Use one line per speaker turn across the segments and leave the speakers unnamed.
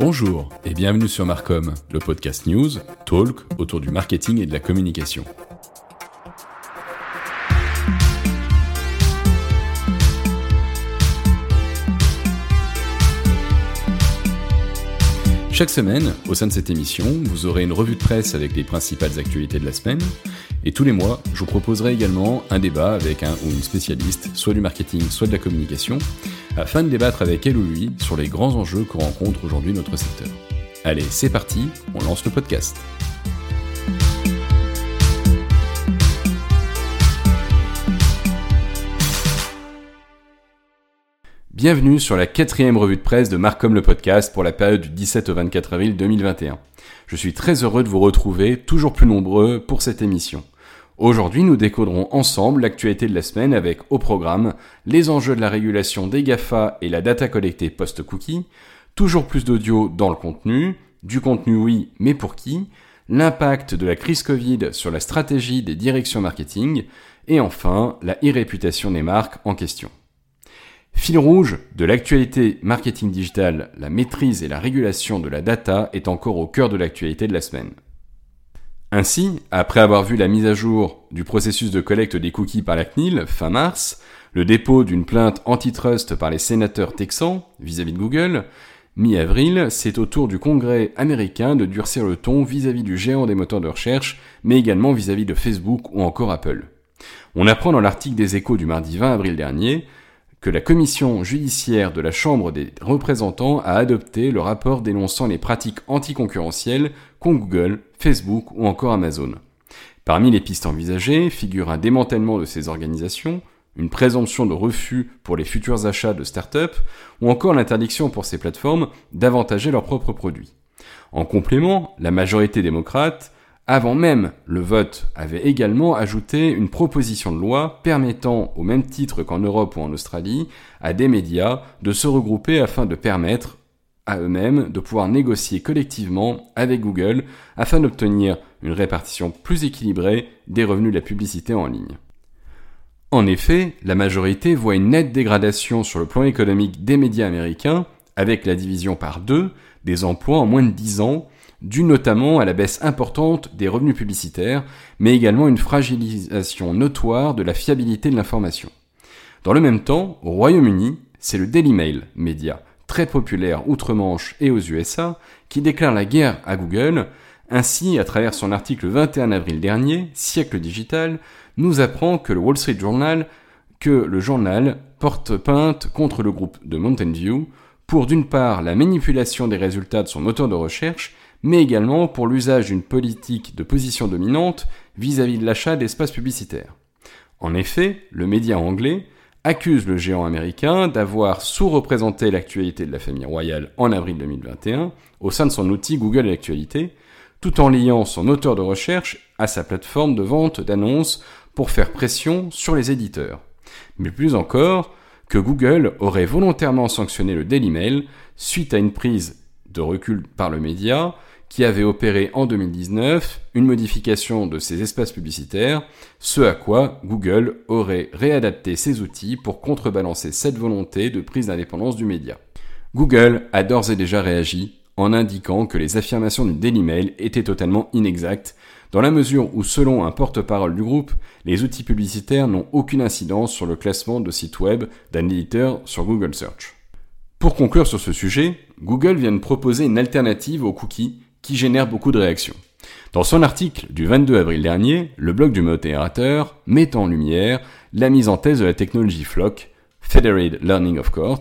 Bonjour et bienvenue sur Marcom, le podcast news, talk autour du marketing et de la communication. Chaque semaine, au sein de cette émission, vous aurez une revue de presse avec les principales actualités de la semaine. Et tous les mois, je vous proposerai également un débat avec un ou une spécialiste, soit du marketing, soit de la communication, afin de débattre avec elle ou lui sur les grands enjeux que rencontre aujourd'hui notre secteur. Allez, c'est parti, on lance le podcast. Bienvenue sur la quatrième revue de presse de Marcom le podcast pour la période du 17 au 24 avril 2021. Je suis très heureux de vous retrouver, toujours plus nombreux, pour cette émission. Aujourd'hui, nous décoderons ensemble l'actualité de la semaine avec au programme les enjeux de la régulation des GAFA et la data collectée post-cookie, toujours plus d'audio dans le contenu, du contenu oui, mais pour qui, l'impact de la crise Covid sur la stratégie des directions marketing, et enfin la e-réputation des marques en question. Fil rouge de l'actualité marketing digital, la maîtrise et la régulation de la data est encore au cœur de l'actualité de la semaine. Ainsi, après avoir vu la mise à jour du processus de collecte des cookies par la CNIL fin mars, le dépôt d'une plainte antitrust par les sénateurs texans vis-à-vis de Google, mi-avril, c'est au tour du Congrès américain de durcir le ton vis-à-vis du géant des moteurs de recherche, mais également vis-à-vis de Facebook ou encore Apple. On apprend dans l'article des échos du mardi 20 avril dernier que la commission judiciaire de la Chambre des représentants a adopté le rapport dénonçant les pratiques anticoncurrentielles qu'ont Google, Facebook ou encore Amazon. Parmi les pistes envisagées figure un démantèlement de ces organisations, une présomption de refus pour les futurs achats de start-up ou encore l'interdiction pour ces plateformes d'avantager leurs propres produits. En complément, la majorité démocrate avant même le vote, avait également ajouté une proposition de loi permettant, au même titre qu'en Europe ou en Australie, à des médias de se regrouper afin de permettre eux-mêmes de pouvoir négocier collectivement avec Google afin d'obtenir une répartition plus équilibrée des revenus de la publicité en ligne. En effet, la majorité voit une nette dégradation sur le plan économique des médias américains, avec la division par deux des emplois en moins de dix ans, dû notamment à la baisse importante des revenus publicitaires, mais également une fragilisation notoire de la fiabilité de l'information. Dans le même temps, au Royaume-Uni, c'est le Daily Mail, média très populaire outre-Manche et aux USA, qui déclare la guerre à Google. Ainsi, à travers son article 21 avril dernier, Siècle digital, nous apprend que le Wall Street Journal, que le journal porte peinte contre le groupe de Mountain View pour d'une part la manipulation des résultats de son moteur de recherche mais également pour l'usage d'une politique de position dominante vis-à-vis de l'achat d'espaces publicitaires. En effet, le média anglais accuse le géant américain d'avoir sous-représenté l'actualité de la famille royale en avril 2021 au sein de son outil Google Actualité, tout en liant son auteur de recherche à sa plateforme de vente d'annonces pour faire pression sur les éditeurs. Mais plus encore, que Google aurait volontairement sanctionné le Daily Mail suite à une prise de recul par le média qui avait opéré en 2019 une modification de ses espaces publicitaires, ce à quoi Google aurait réadapté ses outils pour contrebalancer cette volonté de prise d'indépendance du média. Google a d'ores et déjà réagi en indiquant que les affirmations du Daily Mail étaient totalement inexactes, dans la mesure où, selon un porte-parole du groupe, les outils publicitaires n'ont aucune incidence sur le classement de sites web d'un éditeur sur Google Search. Pour conclure sur ce sujet, Google vient de proposer une alternative aux cookies qui génère beaucoup de réactions. Dans son article du 22 avril dernier, le blog du modérateur met en lumière la mise en thèse de la technologie Flock, Federated Learning of Court,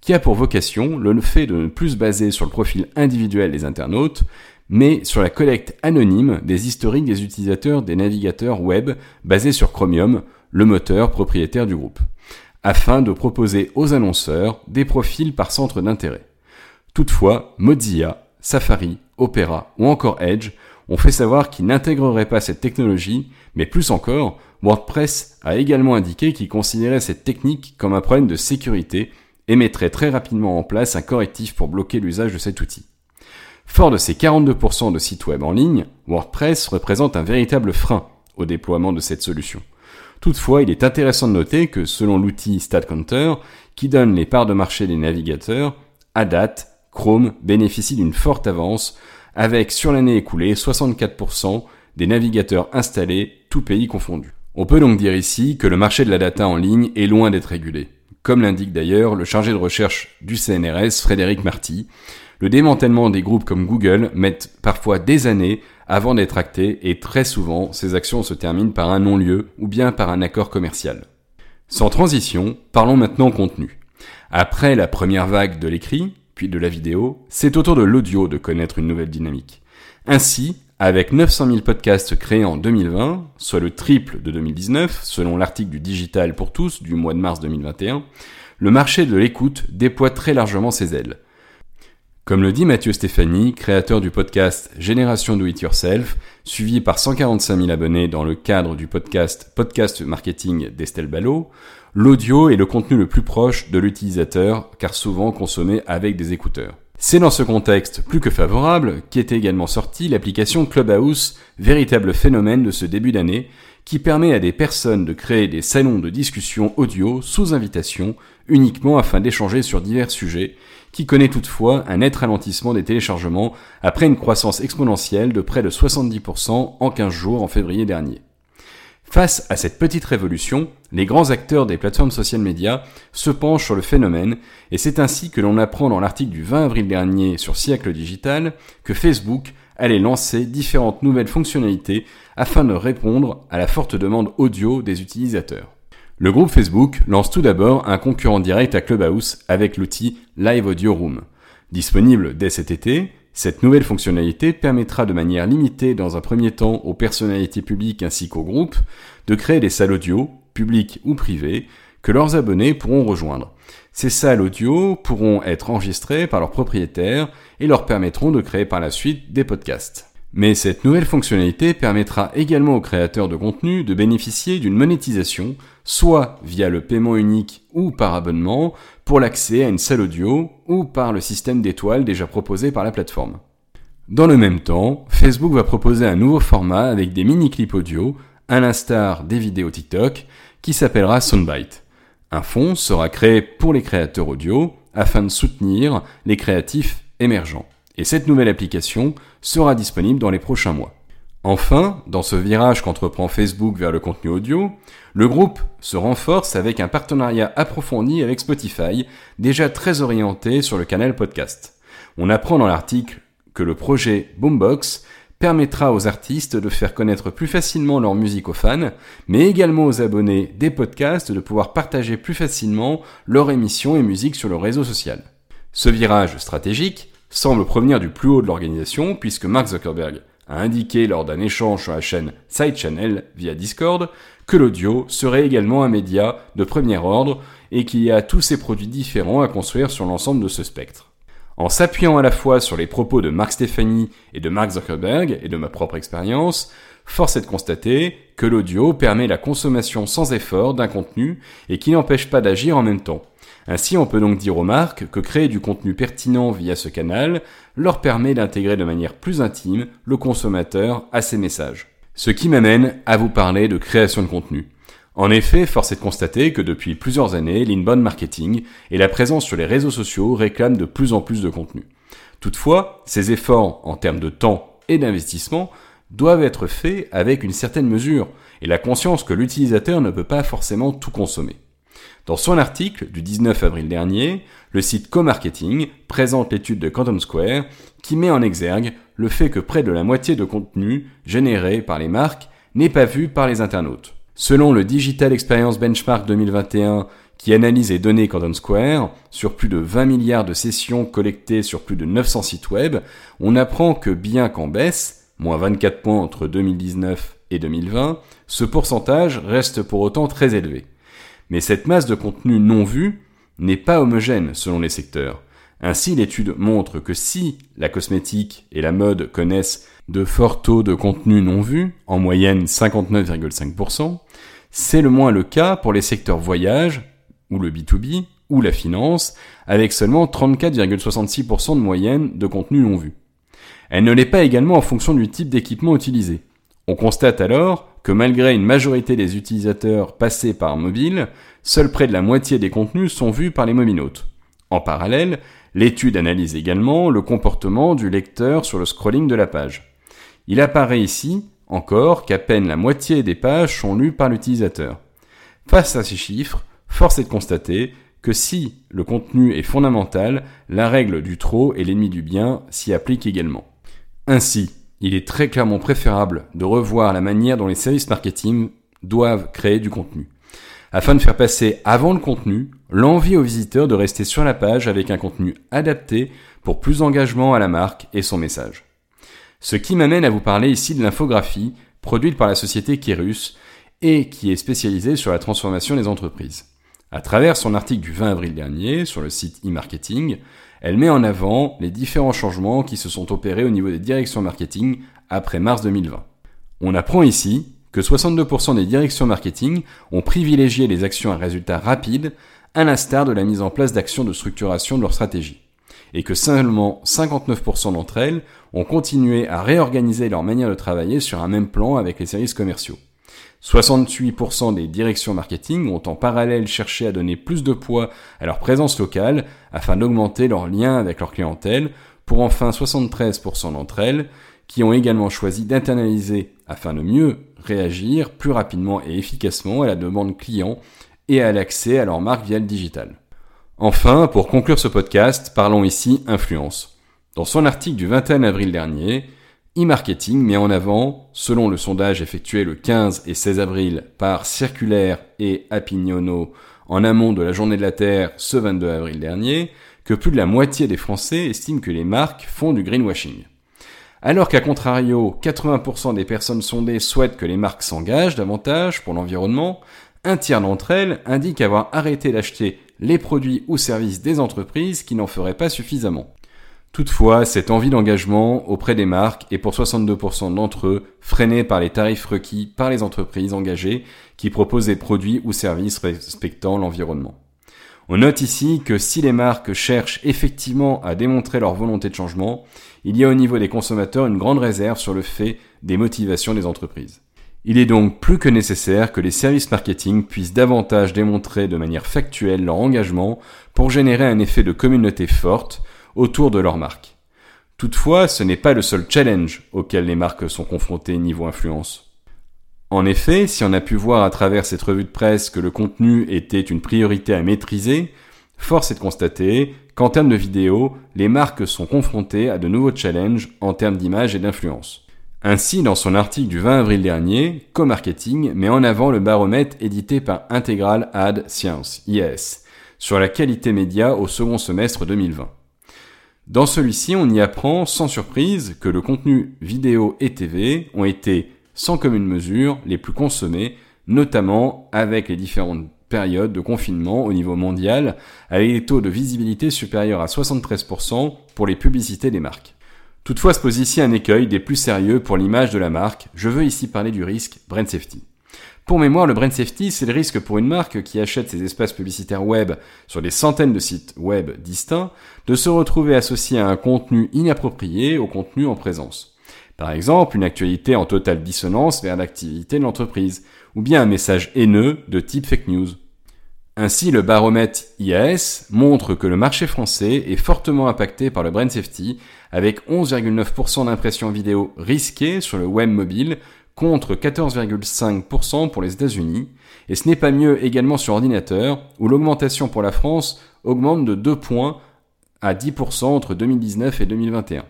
qui a pour vocation le fait de ne plus se baser sur le profil individuel des internautes, mais sur la collecte anonyme des historiques des utilisateurs des navigateurs web basés sur Chromium, le moteur propriétaire du groupe, afin de proposer aux annonceurs des profils par centre d'intérêt. Toutefois, Mozilla Safari, Opera ou encore Edge ont fait savoir qu'ils n'intégreraient pas cette technologie, mais plus encore, WordPress a également indiqué qu'il considérait cette technique comme un problème de sécurité et mettrait très rapidement en place un correctif pour bloquer l'usage de cet outil. Fort de ces 42% de sites web en ligne, WordPress représente un véritable frein au déploiement de cette solution. Toutefois, il est intéressant de noter que selon l'outil StatCounter, qui donne les parts de marché des navigateurs, à date, Chrome bénéficie d'une forte avance, avec sur l'année écoulée 64% des navigateurs installés, tous pays confondus. On peut donc dire ici que le marché de la data en ligne est loin d'être régulé. Comme l'indique d'ailleurs le chargé de recherche du CNRS, Frédéric Marty, le démantèlement des groupes comme Google met parfois des années avant d'être acté et très souvent ces actions se terminent par un non-lieu ou bien par un accord commercial. Sans transition, parlons maintenant contenu. Après la première vague de l'écrit, puis de la vidéo, c'est au tour de l'audio de connaître une nouvelle dynamique. Ainsi, avec 900 000 podcasts créés en 2020, soit le triple de 2019, selon l'article du Digital pour tous du mois de mars 2021, le marché de l'écoute déploie très largement ses ailes. Comme le dit Mathieu Stéphanie, créateur du podcast Génération Do It Yourself, suivi par 145 000 abonnés dans le cadre du podcast Podcast Marketing d'Estelle Ballot, l'audio est le contenu le plus proche de l'utilisateur car souvent consommé avec des écouteurs. C'est dans ce contexte plus que favorable qu'est également sortie l'application Clubhouse, véritable phénomène de ce début d'année, qui permet à des personnes de créer des salons de discussion audio sous invitation uniquement afin d'échanger sur divers sujets, qui connaît toutefois un net ralentissement des téléchargements après une croissance exponentielle de près de 70% en 15 jours en février dernier. Face à cette petite révolution, les grands acteurs des plateformes social médias se penchent sur le phénomène et c'est ainsi que l'on apprend dans l'article du 20 avril dernier sur Siècle Digital que Facebook allait lancer différentes nouvelles fonctionnalités afin de répondre à la forte demande audio des utilisateurs. Le groupe Facebook lance tout d'abord un concurrent direct à Clubhouse avec l'outil Live Audio Room. Disponible dès cet été, cette nouvelle fonctionnalité permettra de manière limitée dans un premier temps aux personnalités publiques ainsi qu'aux groupes de créer des salles audio, publiques ou privées, que leurs abonnés pourront rejoindre. Ces salles audio pourront être enregistrées par leurs propriétaires et leur permettront de créer par la suite des podcasts. Mais cette nouvelle fonctionnalité permettra également aux créateurs de contenu de bénéficier d'une monétisation, soit via le paiement unique ou par abonnement, pour l'accès à une salle audio ou par le système d'étoiles déjà proposé par la plateforme. Dans le même temps, Facebook va proposer un nouveau format avec des mini-clips audio, à l'instar des vidéos TikTok, qui s'appellera Soundbite. Un fonds sera créé pour les créateurs audio afin de soutenir les créatifs émergents. Et cette nouvelle application sera disponible dans les prochains mois. Enfin, dans ce virage qu'entreprend Facebook vers le contenu audio, le groupe se renforce avec un partenariat approfondi avec Spotify, déjà très orienté sur le canal podcast. On apprend dans l'article que le projet Boombox permettra aux artistes de faire connaître plus facilement leur musique aux fans, mais également aux abonnés des podcasts de pouvoir partager plus facilement leurs émissions et musique sur le réseau social. Ce virage stratégique semble provenir du plus haut de l'organisation puisque Mark Zuckerberg a indiqué lors d'un échange sur la chaîne Side Channel via Discord que l'audio serait également un média de premier ordre et qu'il y a tous ces produits différents à construire sur l'ensemble de ce spectre. En s'appuyant à la fois sur les propos de Mark Stephanie et de Mark Zuckerberg et de ma propre expérience, force est de constater que l'audio permet la consommation sans effort d'un contenu et qui n'empêche pas d'agir en même temps. Ainsi, on peut donc dire aux marques que créer du contenu pertinent via ce canal leur permet d'intégrer de manière plus intime le consommateur à ces messages. Ce qui m'amène à vous parler de création de contenu. En effet, force est de constater que depuis plusieurs années, l'inbound marketing et la présence sur les réseaux sociaux réclament de plus en plus de contenu. Toutefois, ces efforts en termes de temps et d'investissement doivent être faits avec une certaine mesure et la conscience que l'utilisateur ne peut pas forcément tout consommer. Dans son article du 19 avril dernier, le site Comarketing présente l'étude de Quantum Square qui met en exergue le fait que près de la moitié de contenu généré par les marques n'est pas vu par les internautes. Selon le Digital Experience Benchmark 2021 qui analyse les données Quantum Square sur plus de 20 milliards de sessions collectées sur plus de 900 sites web, on apprend que bien qu'en baisse, moins 24 points entre 2019 et 2020, ce pourcentage reste pour autant très élevé. Mais cette masse de contenu non vu n'est pas homogène selon les secteurs. Ainsi, l'étude montre que si la cosmétique et la mode connaissent de forts taux de contenu non vu, en moyenne 59,5%, c'est le moins le cas pour les secteurs voyage, ou le B2B, ou la finance, avec seulement 34,66% de moyenne de contenu non vu. Elle ne l'est pas également en fonction du type d'équipement utilisé. On constate alors que malgré une majorité des utilisateurs passés par mobile, seul près de la moitié des contenus sont vus par les mobinautes. En parallèle, L'étude analyse également le comportement du lecteur sur le scrolling de la page. Il apparaît ici encore qu'à peine la moitié des pages sont lues par l'utilisateur. Face à ces chiffres, force est de constater que si le contenu est fondamental, la règle du trop et l'ennemi du bien s'y applique également. Ainsi, il est très clairement préférable de revoir la manière dont les services marketing doivent créer du contenu, afin de faire passer avant le contenu l'envie aux visiteurs de rester sur la page avec un contenu adapté pour plus d'engagement à la marque et son message. Ce qui m'amène à vous parler ici de l'infographie produite par la société Kerus et qui est spécialisée sur la transformation des entreprises. À travers son article du 20 avril dernier sur le site e-marketing, elle met en avant les différents changements qui se sont opérés au niveau des directions marketing après mars 2020. On apprend ici que 62% des directions marketing ont privilégié les actions à résultats rapides, à l'instar de la mise en place d'actions de structuration de leur stratégie, et que seulement 59% d'entre elles ont continué à réorganiser leur manière de travailler sur un même plan avec les services commerciaux. 68% des directions marketing ont en parallèle cherché à donner plus de poids à leur présence locale afin d'augmenter leur lien avec leur clientèle, pour enfin 73% d'entre elles qui ont également choisi d'internaliser afin de mieux réagir plus rapidement et efficacement à la demande client et à l'accès à leur marque via le digital. Enfin, pour conclure ce podcast, parlons ici influence. Dans son article du 21 avril dernier, e-marketing met en avant, selon le sondage effectué le 15 et 16 avril par Circulaire et Apignono en amont de la journée de la Terre ce 22 avril dernier, que plus de la moitié des Français estiment que les marques font du greenwashing. Alors qu'à contrario, 80% des personnes sondées souhaitent que les marques s'engagent davantage pour l'environnement, un tiers d'entre elles indiquent avoir arrêté d'acheter les produits ou services des entreprises qui n'en feraient pas suffisamment. Toutefois, cette envie d'engagement auprès des marques est pour 62% d'entre eux freinée par les tarifs requis par les entreprises engagées qui proposent des produits ou services respectant l'environnement. On note ici que si les marques cherchent effectivement à démontrer leur volonté de changement, il y a au niveau des consommateurs une grande réserve sur le fait des motivations des entreprises. Il est donc plus que nécessaire que les services marketing puissent davantage démontrer de manière factuelle leur engagement pour générer un effet de communauté forte autour de leur marque. Toutefois, ce n'est pas le seul challenge auquel les marques sont confrontées niveau influence. En effet, si on a pu voir à travers cette revue de presse que le contenu était une priorité à maîtriser, force est de constater qu'en termes de vidéo, les marques sont confrontées à de nouveaux challenges en termes d'image et d'influence. Ainsi, dans son article du 20 avril dernier, Co-Marketing met en avant le baromètre édité par Integral Ad Science, IAS, sur la qualité média au second semestre 2020. Dans celui-ci, on y apprend sans surprise que le contenu vidéo et TV ont été, sans commune mesure, les plus consommés, notamment avec les différentes périodes de confinement au niveau mondial, avec des taux de visibilité supérieurs à 73% pour les publicités des marques. Toutefois se pose ici un écueil des plus sérieux pour l'image de la marque, je veux ici parler du risque brand safety. Pour mémoire, le brand safety, c'est le risque pour une marque qui achète ses espaces publicitaires web sur des centaines de sites web distincts de se retrouver associé à un contenu inapproprié au contenu en présence. Par exemple, une actualité en totale dissonance vers l'activité de l'entreprise, ou bien un message haineux de type fake news. Ainsi, le baromètre IAS montre que le marché français est fortement impacté par le brand safety, avec 11,9% d'impressions vidéo risquées sur le web mobile contre 14,5% pour les États-Unis, et ce n'est pas mieux également sur ordinateur, où l'augmentation pour la France augmente de 2 points à 10% entre 2019 et 2021.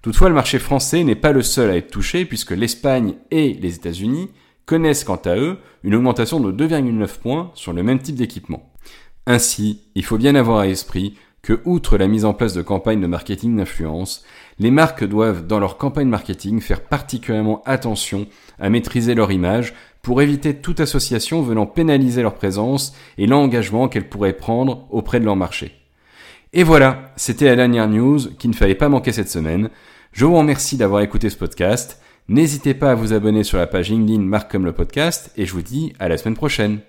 Toutefois, le marché français n'est pas le seul à être touché, puisque l'Espagne et les États-Unis connaissent quant à eux une augmentation de 2,9 points sur le même type d'équipement. Ainsi, il faut bien avoir à l'esprit que, outre la mise en place de campagnes de marketing d'influence, les marques doivent, dans leur campagne marketing, faire particulièrement attention à maîtriser leur image pour éviter toute association venant pénaliser leur présence et l'engagement qu'elles pourraient prendre auprès de leur marché. Et voilà, c'était la dernière news qu'il ne fallait pas manquer cette semaine. Je vous remercie d'avoir écouté ce podcast. N'hésitez pas à vous abonner sur la page LinkedIn Marque comme le podcast et je vous dis à la semaine prochaine.